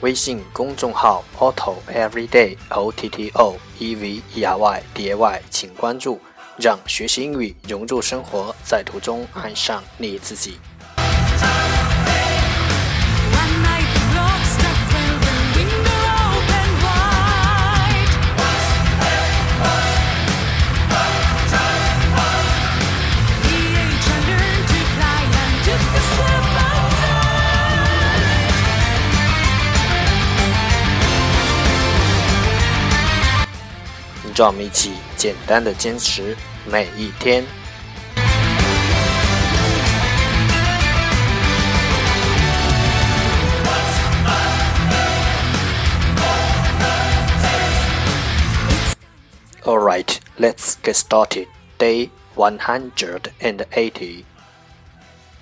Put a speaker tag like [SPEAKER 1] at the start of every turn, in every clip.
[SPEAKER 1] 微信公众号 Otto Everyday O T T O E V E R Y D A Y，请关注，让学习英语融入生活，在途中爱上你自己。让我们一起简单的坚持每一天。All right, let's get started. Day 180.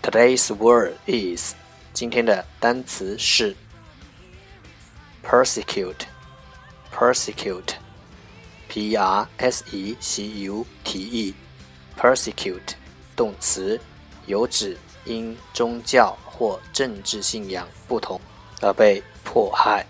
[SPEAKER 1] Today's word is 今天的单词是 persecute. Persecute. P r s e c u t e，persecute，动词，有指因宗教或政治信仰不同而被迫害。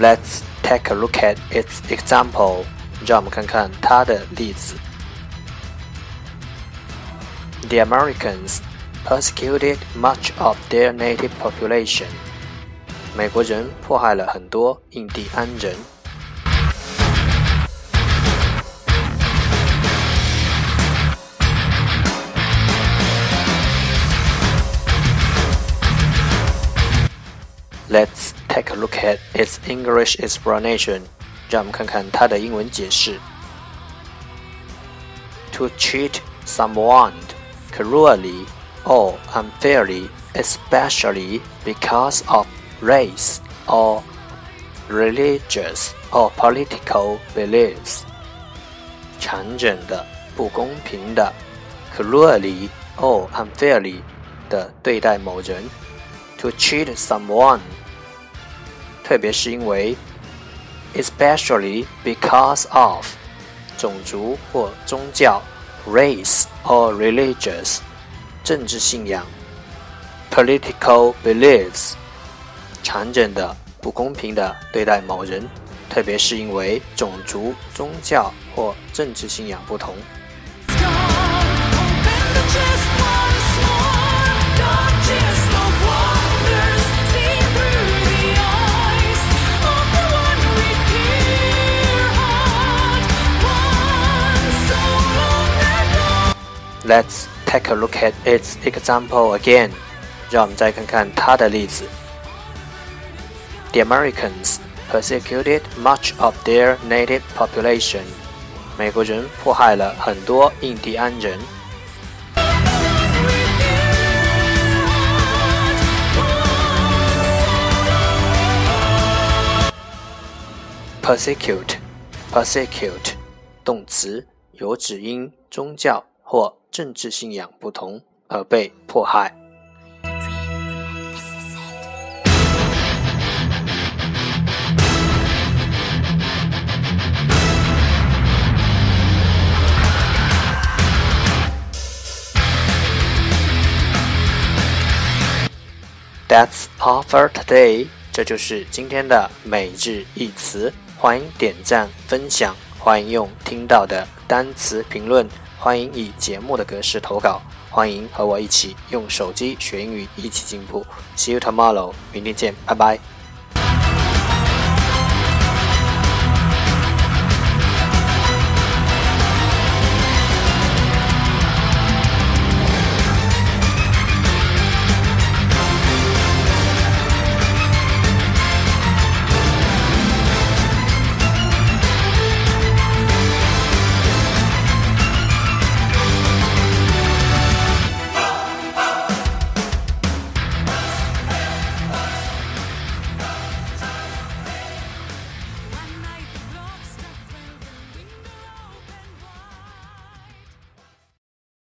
[SPEAKER 1] Let's take a look at its example，让我们看看它的例子。the Americans persecuted much of their native population. 美国人迫害了很多印第安人。Let's take a look at its English explanation. 让我们看看它的英文解释。To cheat someone cruelly or unfairly, especially because of race or religious or political beliefs. 残忍的、不公平的，cruelly or unfairly 的对待某人，to cheat someone，特别是因为，especially because of 种族或宗教 Race or religious 政治信仰，political beliefs 常见的、不公平的对待某人，特别是因为种族、宗教或政治信仰不同。Let's take a look at its example again. 让我们再看看它的例子。The Americans persecuted much of their native population. 美国人迫害了很多印第安人。Persecute, persecute，动词，有指因宗教或 政治信仰不同而被迫害。That's all for today。这就是今天的每日一词。欢迎点赞分享，欢迎用听到的单词评论。欢迎以节目的格式投稿，欢迎和我一起用手机学英语，一起进步。See you tomorrow，明天见，拜拜。